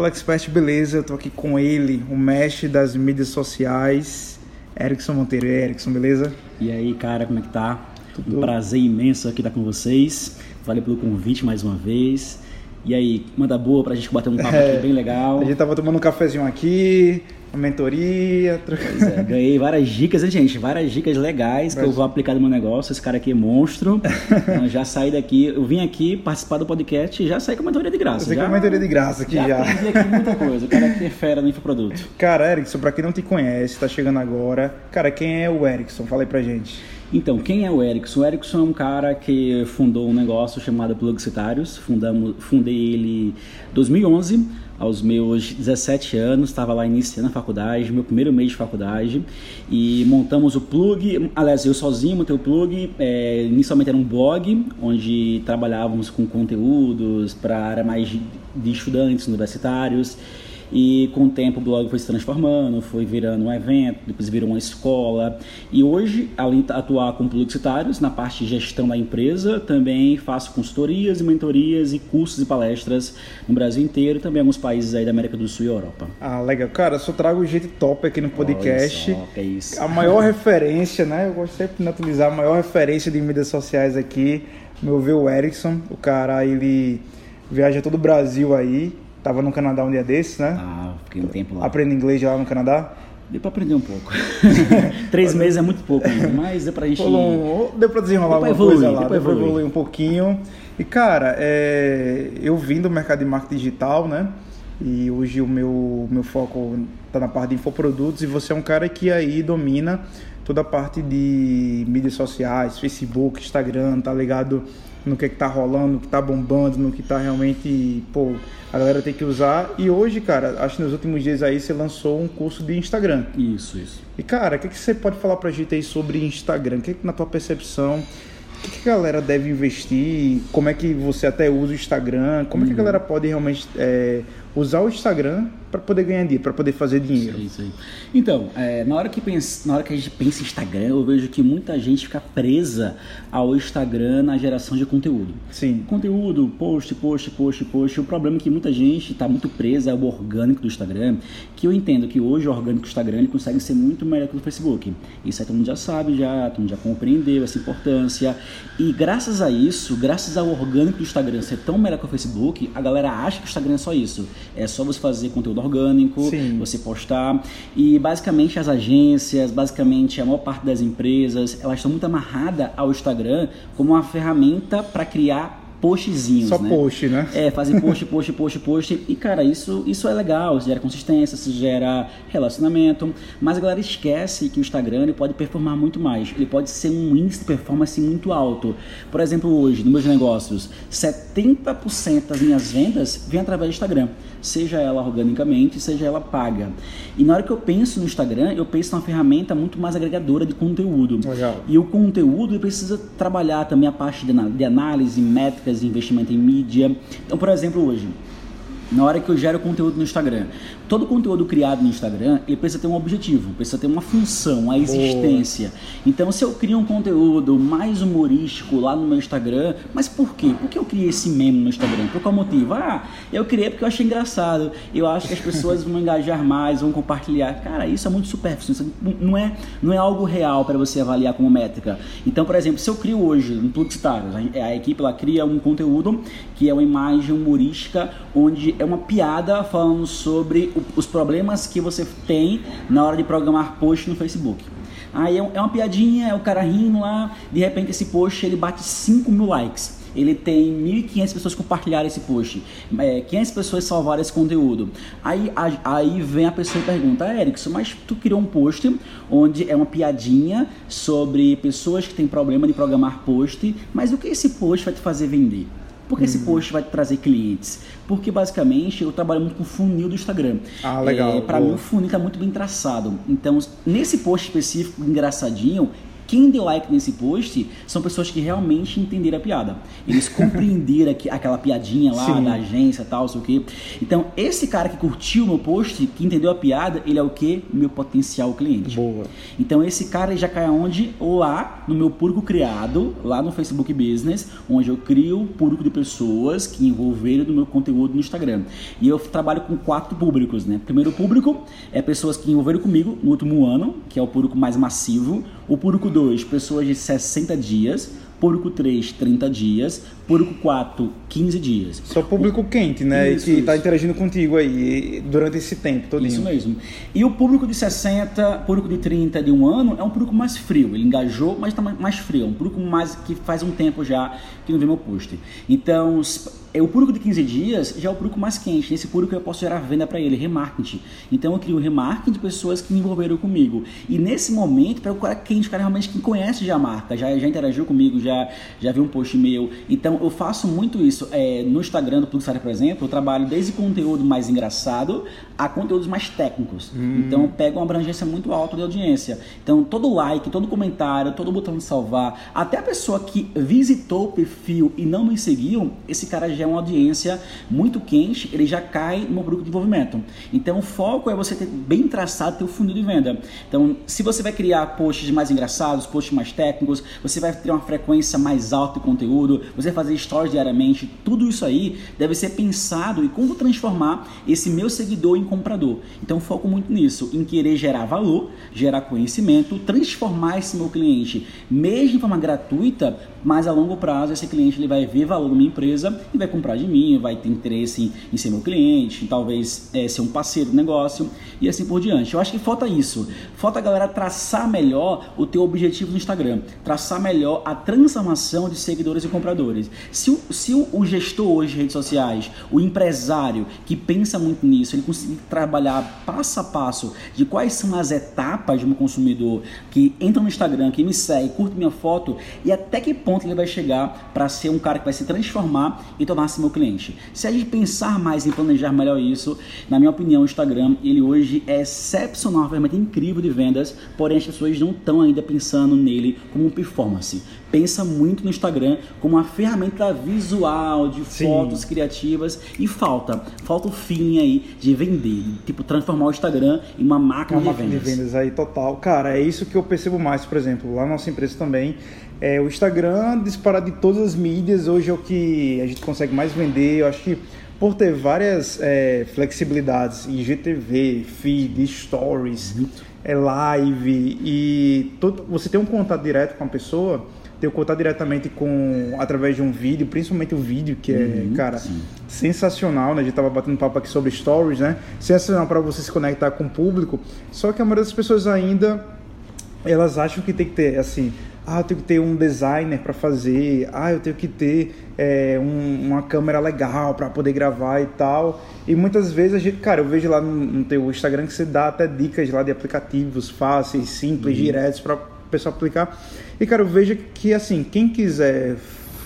Fala Expert, beleza? Eu tô aqui com ele, o mestre das mídias sociais, Erickson Monteiro. E aí, Erickson, beleza? E aí, cara, como é que tá? Tudo. Um prazer imenso aqui estar com vocês. Valeu pelo convite mais uma vez. E aí, manda boa pra gente bater um papo é, aqui bem legal. A gente tava tomando um cafezinho aqui, mentoria. Pois é, ganhei várias dicas, hein, gente? Várias dicas legais que eu vou aplicar no meu negócio. Esse cara aqui é monstro. então, já saí daqui, eu vim aqui participar do podcast e já saí com mentoria de graça. Você já, com mentoria de graça aqui já. Já aprendi aqui muita coisa. O cara aqui é fera no infoproduto. Cara, Erickson, pra quem não te conhece, tá chegando agora. Cara, quem é o Erickson? Fala aí pra gente. Então, quem é o Erickson? O Erickson é um cara que fundou um negócio chamado Plugcitários. Fundamos, fundei ele em 2011 aos meus 17 anos, estava lá iniciando a faculdade, meu primeiro mês de faculdade, e montamos o plug, aliás, eu sozinho montei o plug, é, inicialmente era um blog, onde trabalhávamos com conteúdos para área mais de estudantes universitários, e com o tempo o blog foi se transformando, foi virando um evento, depois virou uma escola. E hoje, além de atuar com publicitários na parte de gestão da empresa, também faço consultorias e mentorias e cursos e palestras no Brasil inteiro e também em alguns países aí da América do Sul e Europa. Ah, legal. Cara, só trago gente top aqui no podcast. Olha só, que é isso. A maior referência, né? Eu gosto sempre de utilizar a maior referência de mídias sociais aqui, meu ver o Erickson. O cara, ele viaja todo o Brasil aí Tava no Canadá um dia desses, né? Ah, fiquei um tempo lá. Aprende inglês lá no Canadá? Deu pra aprender um pouco. Três meses é muito pouco ainda, mas deu pra gente. Deu pra desenrolar alguma evoluir, coisa lá, deu pra evoluir um pouquinho. E cara, é... eu vim do mercado de marketing digital, né? E hoje o meu, meu foco tá na parte de infoprodutos e você é um cara que aí domina toda a parte de mídias sociais, Facebook, Instagram, tá ligado no que, é que tá rolando, no que tá bombando, no que tá realmente, pô, a galera tem que usar. E hoje, cara, acho que nos últimos dias aí você lançou um curso de Instagram. Isso, isso. E cara, o que, que você pode falar pra gente aí sobre Instagram? O que, que na tua percepção, o que, que a galera deve investir? Como é que você até usa o Instagram? Como uhum. é que a uhum. galera pode realmente é, usar o Instagram para poder ganhar dinheiro, para poder fazer dinheiro. Isso aí. Então, é, na, hora que pensa, na hora que a gente pensa em Instagram, eu vejo que muita gente fica presa ao Instagram na geração de conteúdo. Sim. Conteúdo, post, post, post, post. O problema é que muita gente está muito presa ao orgânico do Instagram, que eu entendo que hoje o orgânico do Instagram ele consegue ser muito melhor que o do Facebook. Isso aí todo mundo já sabe, já, todo mundo já compreendeu essa importância. E graças a isso, graças ao orgânico do Instagram ser tão melhor que o Facebook, a galera acha que o Instagram é só isso. É só você fazer conteúdo orgânico, Sim. você postar. E basicamente as agências, basicamente a maior parte das empresas, elas estão muito amarradas ao Instagram como uma ferramenta para criar postzinhos, Só né? post, né? É, fazer post, post, post, post. E, cara, isso, isso é legal, isso gera consistência, isso gera relacionamento. Mas a galera esquece que o Instagram ele pode performar muito mais. Ele pode ser um índice de performance muito alto. Por exemplo, hoje, nos meus negócios, 70% das minhas vendas vem através do Instagram. Seja ela organicamente, seja ela paga. E na hora que eu penso no Instagram, eu penso numa ferramenta muito mais agregadora de conteúdo. Legal. E o conteúdo precisa trabalhar também a parte de análise, métrica, de investimento em mídia. Então, por exemplo, hoje, na hora que eu gero conteúdo no Instagram, todo conteúdo criado no Instagram, ele precisa ter um objetivo, precisa ter uma função, uma existência. Boa. Então, se eu crio um conteúdo mais humorístico lá no meu Instagram, mas por quê? Por que eu criei esse meme no Instagram? Por qual motivo? Ah, eu criei porque eu achei engraçado. Eu acho que as pessoas vão engajar mais, vão compartilhar. Cara, isso é muito superfície, isso não é, não é algo real para você avaliar como métrica. Então, por exemplo, se eu crio hoje um Publicitários, a, a equipe ela cria um conteúdo que é uma imagem humorística onde é uma piada falando sobre os problemas que você tem na hora de programar post no Facebook. Aí é, é uma piadinha, é o cara rindo lá, de repente esse post ele bate 5 mil likes. Ele tem 1.500 pessoas compartilharam esse post, é, 500 pessoas salvaram esse conteúdo. Aí, aí vem a pessoa e pergunta, Erickson, mas tu criou um post onde é uma piadinha sobre pessoas que têm problema de programar post, mas o que esse post vai te fazer vender? Porque esse uhum. post vai trazer clientes? Porque basicamente eu trabalho muito com o funil do Instagram. Ah, legal. É, para mim o funil está muito bem traçado. Então, nesse post específico, engraçadinho, quem deu like nesse post são pessoas que realmente entenderam a piada. Eles compreenderam aquela piadinha lá Sim. da agência tal, sei o quê. Então, esse cara que curtiu o meu post, que entendeu a piada, ele é o quê? Meu potencial cliente. Boa. Então, esse cara já cai onde? Lá no meu público criado, lá no Facebook Business, onde eu crio público de pessoas que envolveram no meu conteúdo no Instagram. E eu trabalho com quatro públicos, né? Primeiro público é pessoas que envolveram comigo no último ano, que é o público mais massivo. O público 2, pessoas de 60 dias. Público 3, 30 dias. Público 4, 15 dias. Só público quente, né? Isso, que está interagindo contigo aí durante esse tempo todo. Isso mesmo. E o público de 60, público de 30 de um ano é um público mais frio. Ele engajou, mas está mais frio. É um público mais que faz um tempo já que não vê meu post. Então, é o público de 15 dias já é o público mais quente. Nesse público eu posso gerar venda para ele, remarketing. Então eu crio remarketing de pessoas que me envolveram comigo. E nesse momento, para o cara quente, o cara realmente que conhece já a marca, já, já interagiu comigo, já, já viu um post meu. Então eu faço muito isso. É, no Instagram do Pulsar, por exemplo, eu trabalho desde conteúdo mais engraçado a conteúdos mais técnicos. Hum. Então eu pego uma abrangência muito alta de audiência. Então todo like, todo comentário, todo botão de salvar, até a pessoa que visitou o perfil e não me seguiu, esse cara já é uma audiência muito quente, ele já cai no grupo de desenvolvimento. Então o foco é você ter bem traçado teu funil de venda. Então, se você vai criar posts mais engraçados, posts mais técnicos, você vai ter uma frequência mais alta de conteúdo, você vai fazer stories diariamente, tudo isso aí deve ser pensado e como transformar esse meu seguidor em comprador. Então foco muito nisso, em querer gerar valor, gerar conhecimento, transformar esse meu cliente, mesmo de forma gratuita, mas a longo prazo esse cliente ele vai ver valor na minha empresa e vai comprar de mim, vai ter interesse em, em ser meu cliente, talvez é, ser um parceiro do negócio e assim por diante. Eu acho que falta isso. Falta a galera traçar melhor o teu objetivo no Instagram, traçar melhor a transformação de seguidores e compradores. Se o, se o, o gestor hoje de redes sociais, o empresário que pensa muito nisso, ele conseguir trabalhar passo a passo de quais são as etapas de um consumidor que entra no Instagram, que me segue, curte minha foto e até que ponto ele vai chegar para ser um cara que vai se transformar e tornar-se meu cliente. Se a gente pensar mais em planejar melhor isso, na minha opinião, o Instagram, ele hoje é excepcional, ferramenta incrível de vendas, porém as pessoas não estão ainda pensando nele como performance. Pensa muito no Instagram como uma ferramenta visual, de Sim. fotos criativas e falta, falta o feeling aí de vender, tipo transformar o Instagram em uma máquina, uma de, máquina vendas. de vendas aí total. Cara, é isso que eu percebo mais, por exemplo, lá na nossa empresa também, é, o Instagram, disparado de todas as mídias, hoje é o que a gente consegue mais vender. Eu acho que por ter várias é, flexibilidades em GTV, feed, stories, é live e todo, você tem um contato direto com a pessoa, um contato diretamente com através de um vídeo, principalmente o vídeo que é, uhum, cara, sim. sensacional, né? A gente tava batendo papo aqui sobre stories, né? Sensacional para você se conectar com o público. Só que a maioria das pessoas ainda elas acham que tem que ter assim ah, eu tenho que ter um designer para fazer, ah, eu tenho que ter é, um, uma câmera legal para poder gravar e tal. E muitas vezes a gente, cara, eu vejo lá no, no teu Instagram que você dá até dicas lá de aplicativos fáceis, simples, uhum. diretos para pessoal aplicar. E cara, eu vejo que assim, quem quiser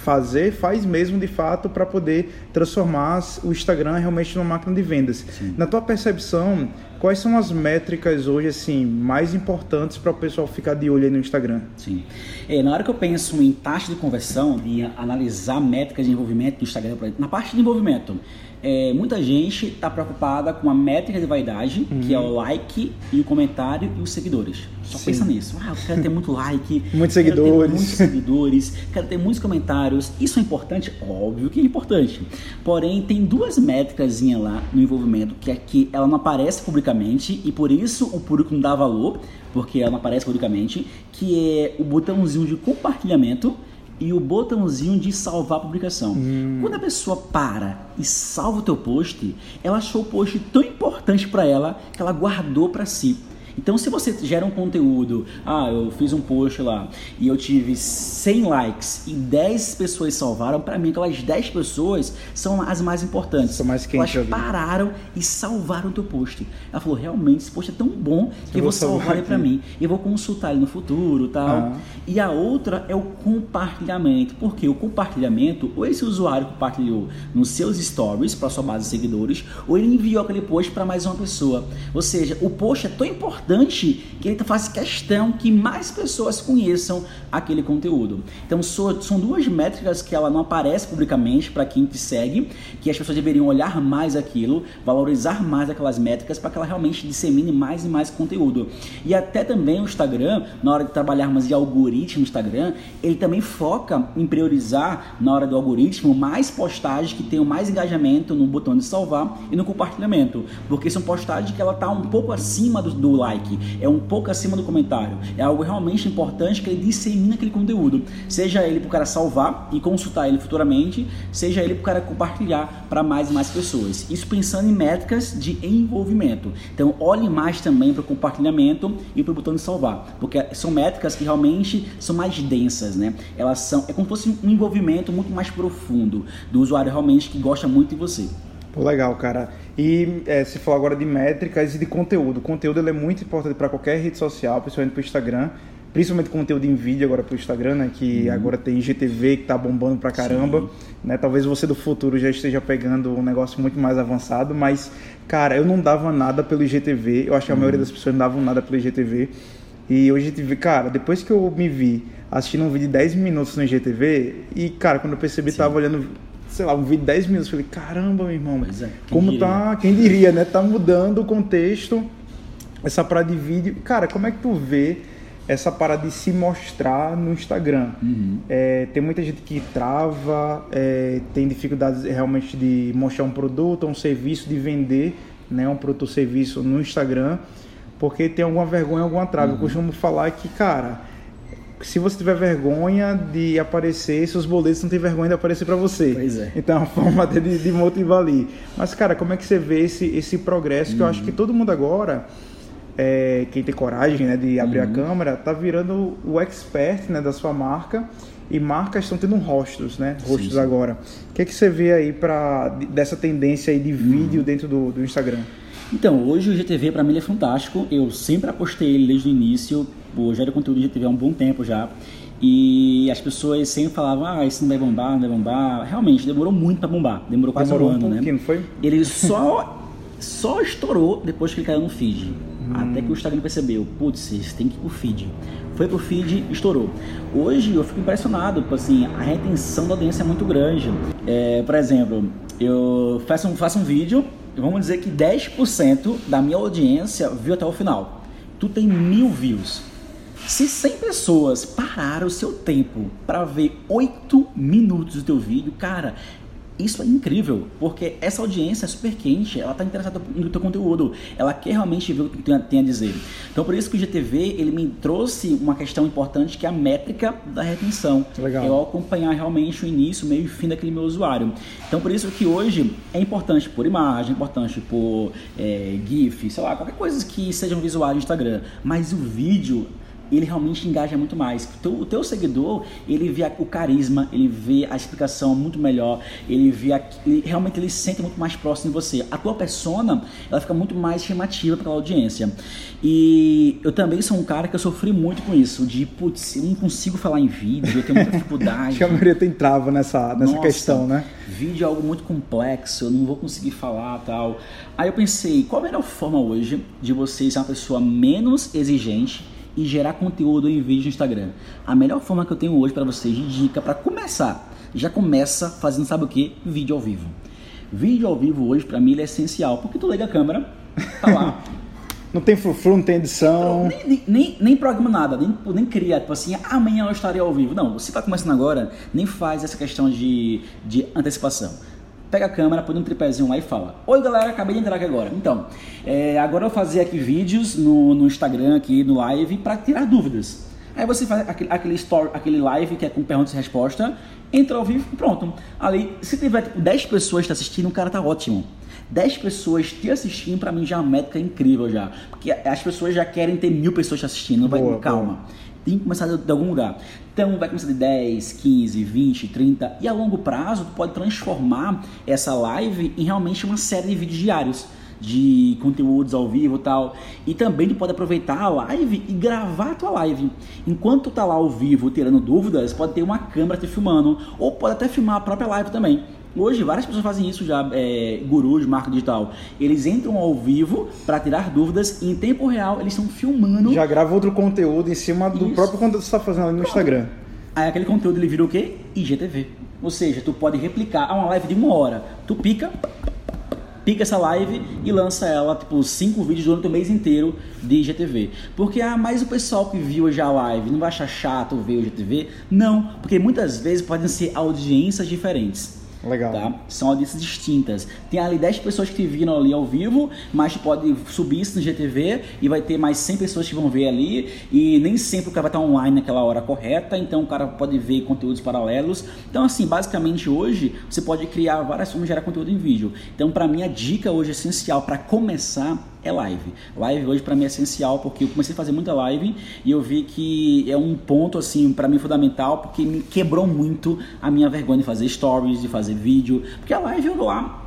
fazer, faz mesmo de fato para poder transformar o Instagram realmente numa máquina de vendas. Sim. Na tua percepção, quais são as métricas hoje assim mais importantes para o pessoal ficar de olho no Instagram? Sim. É, na hora que eu penso em taxa de conversão, de analisar métricas de envolvimento do Instagram, na parte de envolvimento, é, muita gente está preocupada com a métrica de vaidade, uhum. que é o like e o comentário e os seguidores. Só Sim. pensa nisso. Ah, eu quero ter muito like, muitos seguidores, muitos seguidores, quero ter muitos comentários. Isso é importante? Óbvio que é importante. Porém, tem duas métricas lá no envolvimento que é que ela não aparece publicamente e por isso o público não dá valor, porque ela não aparece publicamente, que é o botãozinho de compartilhamento e o botãozinho de salvar a publicação. Hum. Quando a pessoa para e salva o teu post, ela achou o post tão importante para ela que ela guardou para si. Então, se você gera um conteúdo, ah, eu fiz um post lá e eu tive 100 likes e 10 pessoas salvaram, para mim aquelas 10 pessoas são as mais importantes. São mais quentes. Elas pararam e salvaram o teu post. Ela falou, realmente, esse post é tão bom que eu, vou salvar ele para mim. Eu vou consultar ele no futuro tal. Ah. E a outra é o compartilhamento. Porque o compartilhamento, ou esse usuário compartilhou nos seus stories para sua base de seguidores, ou ele enviou aquele post para mais uma pessoa. Ou seja, o post é tão importante importante que ele faça questão que mais pessoas conheçam aquele conteúdo. Então são duas métricas que ela não aparece publicamente para quem te segue, que as pessoas deveriam olhar mais aquilo, valorizar mais aquelas métricas para que ela realmente dissemine mais e mais conteúdo. E até também o Instagram, na hora de trabalharmos de algoritmo Instagram, ele também foca em priorizar na hora do algoritmo mais postagens que tenham mais engajamento no botão de salvar e no compartilhamento, porque são postagens que ela está um pouco acima do, do like, é um pouco acima do comentário, é algo realmente importante que ele dissemina aquele conteúdo, seja ele para o cara salvar e consultar ele futuramente, seja ele para o cara compartilhar para mais e mais pessoas. Isso pensando em métricas de envolvimento. Então olhe mais também para o compartilhamento e para o botão de salvar, porque são métricas que realmente são mais densas, né? Elas são é como se fosse um envolvimento muito mais profundo do usuário realmente que gosta muito de você. Pô, legal, cara. E é, se falar agora de métricas e de conteúdo. O conteúdo ele é muito importante para qualquer rede social, principalmente para o Instagram. Principalmente conteúdo em vídeo agora para o Instagram, né? Que uhum. agora tem IGTV que tá bombando pra caramba. Né? Talvez você do futuro já esteja pegando um negócio muito mais avançado, mas, cara, eu não dava nada pelo IGTV. Eu acho que a uhum. maioria das pessoas não davam nada pelo IGTV. E hoje, cara, depois que eu me vi assistindo um vídeo de 10 minutos no IGTV, e, cara, quando eu percebi, Sim. tava olhando sei lá, um vídeo de 10 minutos. Falei, caramba, meu irmão, é, como diria? tá, quem diria, né? Tá mudando o contexto, essa parada de vídeo. Cara, como é que tu vê essa parada de se mostrar no Instagram? Uhum. É, tem muita gente que trava, é, tem dificuldades realmente de mostrar um produto, um serviço, de vender né, um produto ou serviço no Instagram, porque tem alguma vergonha, alguma trava. Uhum. Eu costumo falar que, cara se você tiver vergonha de aparecer, seus boletos não têm vergonha de aparecer para você. Pois é. Então é uma forma de, de motivar ali. Mas, cara, como é que você vê esse, esse progresso? Uhum. Que eu acho que todo mundo agora, é, quem tem coragem né, de abrir uhum. a câmera, tá virando o expert né, da sua marca. E marcas estão tendo rostos, né? Rostos sim, sim. agora. O que, é que você vê aí pra, dessa tendência aí de vídeo uhum. dentro do, do Instagram? Então, hoje o GTV para mim é fantástico. Eu sempre apostei ele desde o início. Eu gero conteúdo de GTV há um bom tempo já. E as pessoas sempre falavam, ah, isso não vai bombar, não vai bombar. Realmente, demorou muito para bombar. Demorou quase demorou um ano, um né? Não foi? Ele só, só estourou depois que ele caiu no feed. Hum. Até que o Instagram percebeu, putz, isso tem que ir pro feed. Foi pro feed, estourou. Hoje eu fico impressionado, tipo assim, a retenção da audiência é muito grande. É, por exemplo, eu faço um, faço um vídeo, vamos dizer que 10% da minha audiência viu até o final. Tu tem mil views. Se 100 pessoas pararam o seu tempo para ver 8 minutos do teu vídeo, cara, isso é incrível, porque essa audiência é super quente, ela está interessada no teu conteúdo, ela quer realmente ver o que tu tem a dizer. Então por isso que o GTV ele me trouxe uma questão importante que é a métrica da retenção. Legal. Eu acompanhar realmente o início, meio e fim daquele meu usuário. Então por isso que hoje é importante por imagem, é importante por é, GIF, sei lá, qualquer coisa que seja um visual do Instagram, mas o vídeo ele realmente engaja muito mais. O teu, o teu, seguidor, ele vê o carisma, ele vê a explicação muito melhor, ele vê a, ele, realmente ele se sente muito mais próximo de você. A tua persona, ela fica muito mais chamativa para a audiência. E eu também sou um cara que eu sofri muito com isso, de putz, eu não consigo falar em vídeo, eu tenho muita dificuldade. Acho que a maioria tem trava nessa, nessa Nossa, questão, né? Vídeo é algo muito complexo, eu não vou conseguir falar tal. Aí eu pensei, qual a melhor forma hoje de você ser uma pessoa menos exigente e gerar conteúdo em vídeo no Instagram. A melhor forma que eu tenho hoje para vocês de dica para começar, já começa fazendo sabe o que? Vídeo ao vivo. Vídeo ao vivo hoje para mim é essencial, porque tu liga a câmera, tá lá. não tem frufru, não tem edição. Nem, nem, nem, nem programa nada, nem, nem cria, tipo assim, amanhã eu estarei ao vivo. Não, você está começando agora, nem faz essa questão de, de antecipação pega a câmera, põe um tripézinho lá e fala: Oi galera, acabei de entrar aqui agora. Então, é, agora eu vou fazer aqui vídeos no, no Instagram, aqui no live, para tirar dúvidas. Aí você faz aquele, aquele, story, aquele live que é com perguntas e resposta, entra ao vivo e pronto. Ali, se tiver tipo, 10 pessoas te assistindo, o cara tá ótimo. 10 pessoas te assistindo, para mim já é uma métrica incrível já. Porque as pessoas já querem ter mil pessoas te assistindo. Boa, vai com calma. Boa. Tem que começar de, de algum lugar. Então vai começar de 10, 15, 20, 30 e a longo prazo tu pode transformar essa live em realmente uma série de vídeos diários de conteúdos ao vivo tal. E também tu pode aproveitar a live e gravar a tua live. Enquanto tu tá lá ao vivo tirando dúvidas, pode ter uma câmera te filmando ou pode até filmar a própria live também. Hoje várias pessoas fazem isso já, é, gurus marca digital. Eles entram ao vivo para tirar dúvidas e em tempo real eles estão filmando. Já grava outro conteúdo em cima do isso. próprio conteúdo que você está fazendo ali no Instagram. Aí aquele conteúdo ele vira o quê? IGTV. Ou seja, tu pode replicar a uma live de uma hora. Tu pica, pica essa live e lança ela, tipo, cinco vídeos durante o mês inteiro de IGTV. Porque, ah, mas o pessoal que viu já a live não vai achar chato ver o IGTV? Não, porque muitas vezes podem ser audiências diferentes. Legal. Tá? São audiências distintas. Tem ali 10 pessoas que viram ali ao vivo, mas pode subir isso no GTV e vai ter mais 100 pessoas que vão ver ali. E nem sempre o cara vai estar online naquela hora correta, então o cara pode ver conteúdos paralelos. Então, assim, basicamente hoje você pode criar várias formas de gerar conteúdo em vídeo. Então, para mim, a dica hoje essencial para começar é live. Live hoje para mim é essencial porque eu comecei a fazer muita live e eu vi que é um ponto assim para mim fundamental porque me quebrou muito a minha vergonha de fazer stories, de fazer vídeo, porque a live eu lá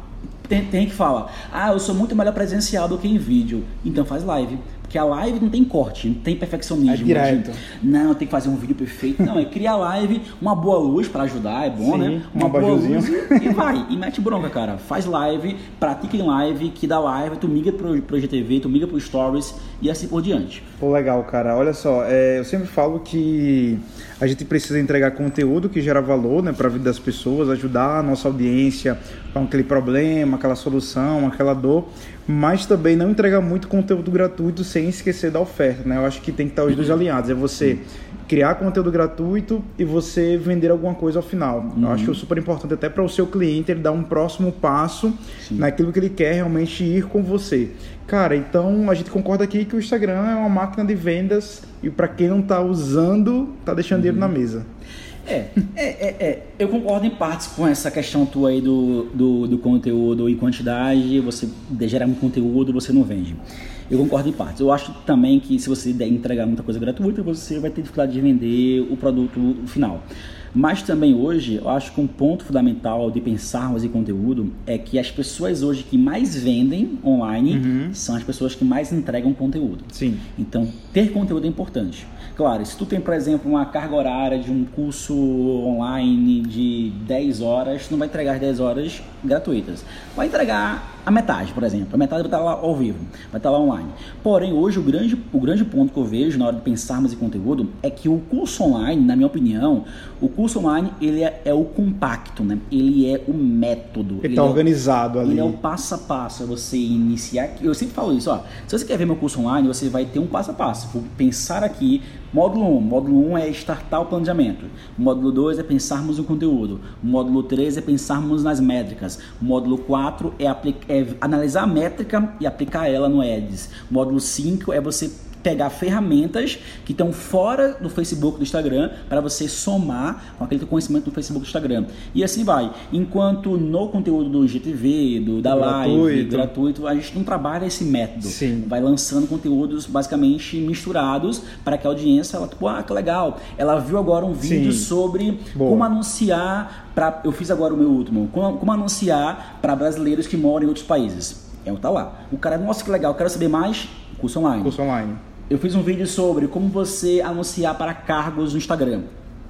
tem, tem que falar, ah, eu sou muito melhor presencial do que em vídeo, então faz live. Porque a live não tem corte, não tem perfeccionismo. É direto. De, não, tem que fazer um vídeo perfeito. Não, é criar live, uma boa luz para ajudar, é bom, Sim, né? Uma boa luz e, vai. E mete bronca, cara. Faz live, pratica em live, que da live tu migra pro, pro GTV, tu migra pro Stories e assim por diante. Pô, legal, cara. Olha só, é, eu sempre falo que a gente precisa entregar conteúdo que gera valor né, para a vida das pessoas, ajudar a nossa audiência com aquele problema, aquela solução, aquela dor, mas também não entregar muito conteúdo gratuito sem esquecer da oferta. Né? Eu acho que tem que estar os dois alinhados. É você criar conteúdo gratuito e você vender alguma coisa ao final. Uhum. Eu acho que é super importante até para o seu cliente ele dar um próximo passo Sim. naquilo que ele quer realmente ir com você. Cara, então a gente concorda aqui que o Instagram é uma máquina de vendas e para quem não está usando, está deixando uhum. dinheiro na mesa. É, é, é, é, eu concordo em partes com essa questão tua aí do, do, do conteúdo e quantidade. Você gerar muito conteúdo, você não vende. Eu concordo em partes. Eu acho também que se você der entregar muita coisa gratuita, você vai ter dificuldade de vender o produto final. Mas também hoje, eu acho que um ponto fundamental de pensarmos em conteúdo é que as pessoas hoje que mais vendem online uhum. são as pessoas que mais entregam conteúdo. Sim. Então, ter conteúdo é importante. Claro, se tu tem, por exemplo, uma carga horária de um curso online de 10 horas, tu não vai entregar as 10 horas gratuitas. Vai entregar a metade, por exemplo. A metade vai estar lá ao vivo, vai estar lá online. Porém, hoje o grande, o grande ponto que eu vejo na hora de pensarmos em conteúdo é que o curso online, na minha opinião, o curso online ele é, é o compacto, né? Ele é o método. Ele está é organizado o, ali. Ele é o passo a passo. É você iniciar. Eu sempre falo isso, ó. Se você quer ver meu curso online, você vai ter um passo a passo. Vou pensar aqui Módulo 1. Módulo 1 é startar o planejamento. Módulo 2 é pensarmos no conteúdo. Módulo 3 é pensarmos nas métricas. Módulo 4 é, é analisar a métrica e aplicar ela no Ads. O módulo 5 é você pegar ferramentas que estão fora do Facebook, do Instagram, para você somar com aquele conhecimento do Facebook, do Instagram. E assim vai. Enquanto no conteúdo do GTV, do, da gratuito. live, gratuito, a gente não trabalha esse método. Sim. Vai lançando conteúdos basicamente misturados para que a audiência, ela, tipo, ah, que legal. Ela viu agora um vídeo Sim. sobre Boa. como anunciar para eu fiz agora o meu último, como, como anunciar para brasileiros que moram em outros países. É o tá lá. O cara, nossa, que legal, quero saber mais, curso online. Curso online eu fiz um vídeo sobre como você anunciar para cargos no Instagram.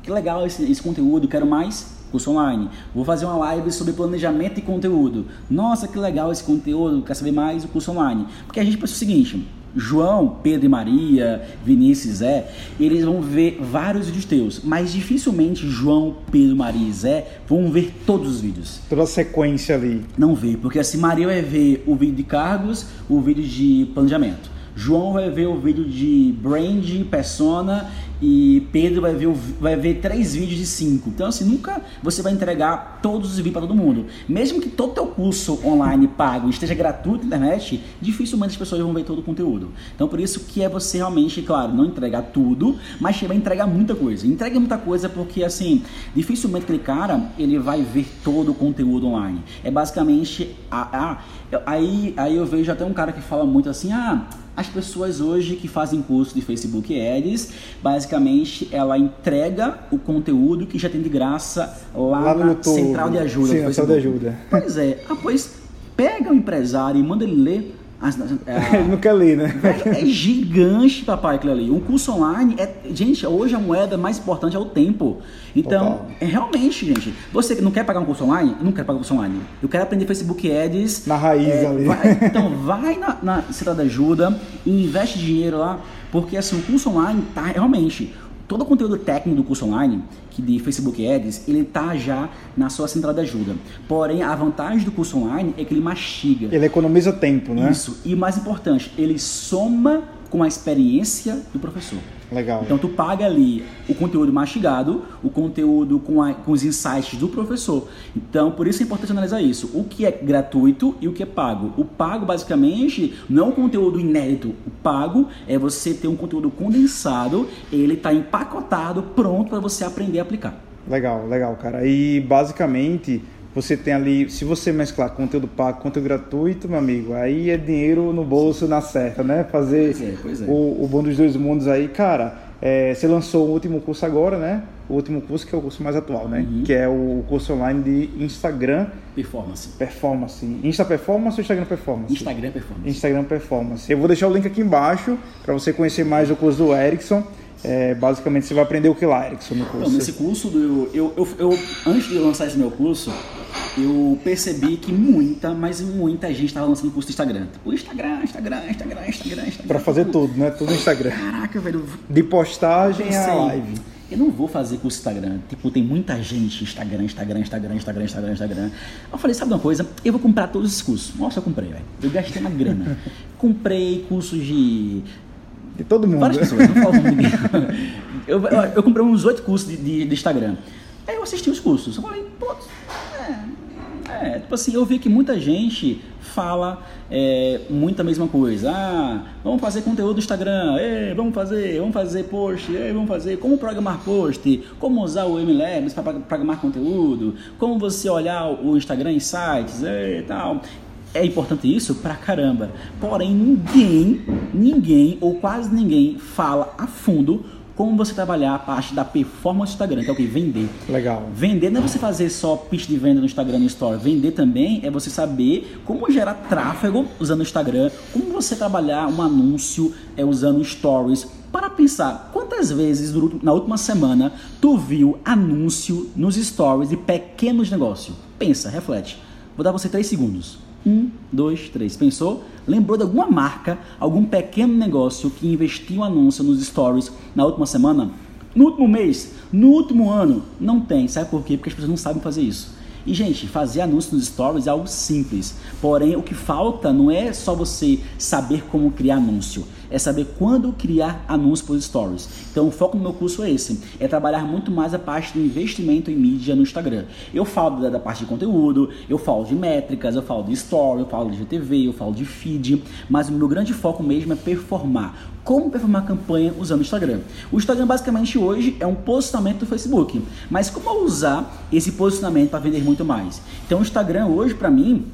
Que legal esse, esse conteúdo, quero mais curso online. Vou fazer uma live sobre planejamento de conteúdo. Nossa, que legal esse conteúdo, quer saber mais o curso online. Porque a gente pensa o seguinte, João, Pedro e Maria, Vinícius e Zé, eles vão ver vários vídeos teus, mas dificilmente João, Pedro, Maria e Zé vão ver todos os vídeos. Toda a sequência ali. Não vê, porque assim, Maria vai ver o vídeo de cargos, o vídeo de planejamento. João vai ver o vídeo de brand, persona e Pedro vai ver, vai ver três vídeos de cinco. Então, assim, nunca você vai entregar todos os vídeos para todo mundo. Mesmo que todo teu curso online pago esteja gratuito na internet, dificilmente as pessoas vão ver todo o conteúdo. Então, por isso que é você realmente, claro, não entregar tudo, mas vai entregar muita coisa. Entrega muita coisa porque, assim, dificilmente aquele cara, ele vai ver todo o conteúdo online. É basicamente, a, a, aí, aí eu vejo até um cara que fala muito assim, ah as pessoas hoje que fazem curso de Facebook Ads, basicamente ela entrega o conteúdo que já tem de graça lá, lá na central de ajuda. Sim, central de ajuda. Pois é, ah, pois pega o empresário e manda ele ler É, não quer ler, né? É, é gigante, papai, aquilo ali. Um curso online é. Gente, hoje a moeda mais importante é o tempo. Então, é realmente, gente. Você não quer pagar um curso online, eu não quero pagar um curso online. Eu quero aprender Facebook Ads. Na raiz é, ali. Vai, então, vai na, na Cidade Ajuda e investe dinheiro lá, porque assim, o curso online tá realmente todo o conteúdo técnico do curso online, que de Facebook Ads, ele tá já na sua central de ajuda. Porém, a vantagem do curso online é que ele mastiga. Ele economiza tempo, né? Isso. E o mais importante, ele soma com a experiência do professor. Legal. Então tu paga ali o conteúdo mastigado, o conteúdo com, a, com os insights do professor. Então por isso é importante analisar isso. O que é gratuito e o que é pago. O pago basicamente não é um conteúdo inédito. O pago é você ter um conteúdo condensado, ele está empacotado, pronto para você aprender a aplicar. Legal, legal, cara. E basicamente você tem ali, se você mesclar conteúdo pago, conteúdo gratuito, meu amigo, aí é dinheiro no bolso na certa, né? Fazer pois é, pois é. O, o bom dos dois mundos aí, cara. É, você lançou o último curso agora, né? O último curso que é o curso mais atual, né? Uhum. Que é o curso online de Instagram Performance. Performance. Insta Performance ou Instagram Performance? Instagram Performance. Instagram Performance. Eu vou deixar o link aqui embaixo para você conhecer mais o curso do Erickson. É, basicamente você vai aprender o que lá, Erickson, no curso? Não, nesse curso, do, eu, eu, eu, antes de lançar esse meu curso, eu percebi que muita, mas muita gente estava lançando curso do Instagram. Tipo, Instagram, Instagram, Instagram, Instagram, Instagram. Pra fazer tudo, né? Tudo no Instagram. Caraca, velho. De postagem a live. Eu não vou fazer curso Instagram. Tipo, tem muita gente Instagram, Instagram, Instagram, Instagram, Instagram, Instagram. Eu falei, sabe uma coisa? Eu vou comprar todos esses cursos. Nossa, eu comprei, velho. Eu gastei uma grana. comprei cursos de de todo mundo. Várias pessoas, não falo ninguém. Eu, eu, eu, comprei uns oito cursos de, de, de, Instagram. Aí eu assisti os cursos. Eu falei, pô, é, é, tipo assim, eu vi que muita gente fala é, muito a mesma coisa. Ah, vamos fazer conteúdo do Instagram, Ei, vamos fazer, vamos fazer post, Ei, vamos fazer como programar post, como usar o MLabs para programar conteúdo, como você olhar o Instagram em sites e tal é importante isso pra caramba. Porém, ninguém, ninguém ou quase ninguém fala a fundo como você trabalhar a parte da performance do Instagram, que é o que? Vender. Legal. Vender não é você fazer só pitch de venda no Instagram no Store. Vender também é você saber como gerar tráfego usando o Instagram, como você trabalhar um anúncio é, usando stories. Para pensar, quantas vezes na última semana tu viu anúncio nos stories de pequenos negócios? Pensa, reflete. Vou dar você três segundos. Um, dois, três. Pensou? Lembrou de alguma marca, algum pequeno negócio que investiu um anúncio nos stories na última semana? No último mês? No último ano? Não tem. Sabe por quê? Porque as pessoas não sabem fazer isso. E, gente, fazer anúncio nos stories é algo simples. Porém, o que falta não é só você saber como criar anúncio, é saber quando criar anúncio para stories. Então, o foco do meu curso é esse: é trabalhar muito mais a parte do investimento em mídia no Instagram. Eu falo da, da parte de conteúdo, eu falo de métricas, eu falo de story, eu falo de GTV, eu falo de feed, mas o meu grande foco mesmo é performar como performar campanha usando o Instagram. O Instagram basicamente hoje é um posicionamento do Facebook, mas como usar esse posicionamento para vender muito mais? Então o Instagram hoje para mim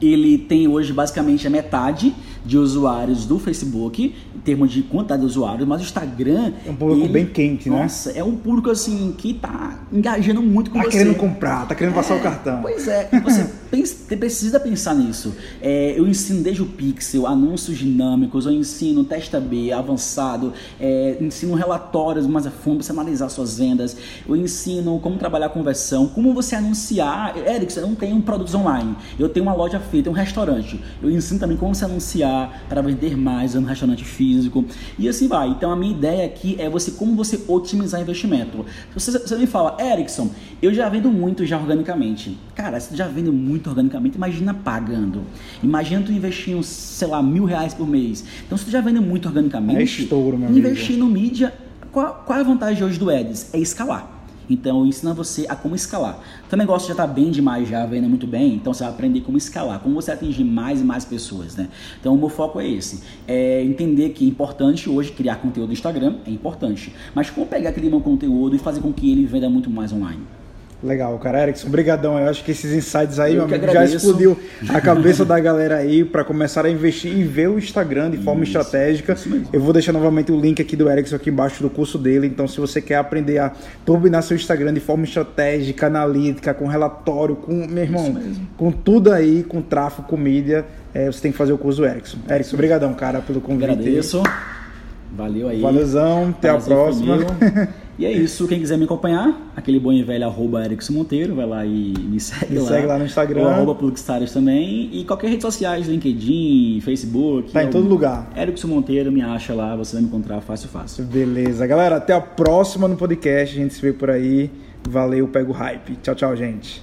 ele tem hoje basicamente a metade de usuários do Facebook, em termos de quantidade de usuários, mas o Instagram. É um público ele, bem quente, né? Nossa, é um público assim que tá engajando muito com tá você. Tá querendo comprar, tá querendo é, passar o cartão. Pois é, você pensa, precisa pensar nisso. É, eu ensino desde o Pixel, anúncios dinâmicos, eu ensino testa B, avançado, é, ensino relatórios mais a fundo, você analisar suas vendas, eu ensino como trabalhar conversão, como você anunciar. Eric, você não tem um produtos online, eu tenho uma loja feita, um restaurante. Eu ensino também como você anunciar para vender mais no restaurante físico e assim vai. Então a minha ideia aqui é você como você otimizar investimento. Você, você me fala, Erickson, eu já vendo muito já organicamente. Cara, se tu já vende muito organicamente, imagina pagando. Imagina tu investir, sei lá, mil reais por mês. Então se tu já vende muito organicamente, é estouro, meu investir amigo. no mídia, qual, qual é a vantagem hoje do Eds? É escalar. Então, eu ensino você a como escalar. O teu negócio já está bem demais, já vendo muito bem, então você vai aprender como escalar, como você atingir mais e mais pessoas, né? Então, o meu foco é esse. É entender que é importante hoje criar conteúdo no Instagram, é importante. Mas como pegar aquele meu conteúdo e fazer com que ele venda muito mais online? Legal, cara. Erickson, brigadão. Eu acho que esses insights aí, amigo, já explodiu a cabeça da galera aí para começar a investir e ver o Instagram de isso, forma estratégica. Eu vou deixar novamente o link aqui do Erickson aqui embaixo do curso dele. Então, se você quer aprender a turbinar seu Instagram de forma estratégica, analítica, com relatório, com, meu irmão, com tudo aí, com tráfego, com mídia, é, você tem que fazer o curso do Erickson. Erickson, brigadão, cara, pelo convite. Agradeço. Valeu aí. Valeuzão, até a próxima. E é isso, quem quiser me acompanhar, aquele bom e velho arroba Erickson Monteiro, vai lá e me segue me lá. segue lá no Instagram. Ou arroba Plugstars também. E qualquer rede sociais, LinkedIn, Facebook. Tá em todo lugar. Erickson Monteiro, me acha lá, você vai me encontrar fácil, fácil. Beleza. Galera, até a próxima no podcast. A gente se vê por aí. Valeu, pega o hype. Tchau, tchau, gente.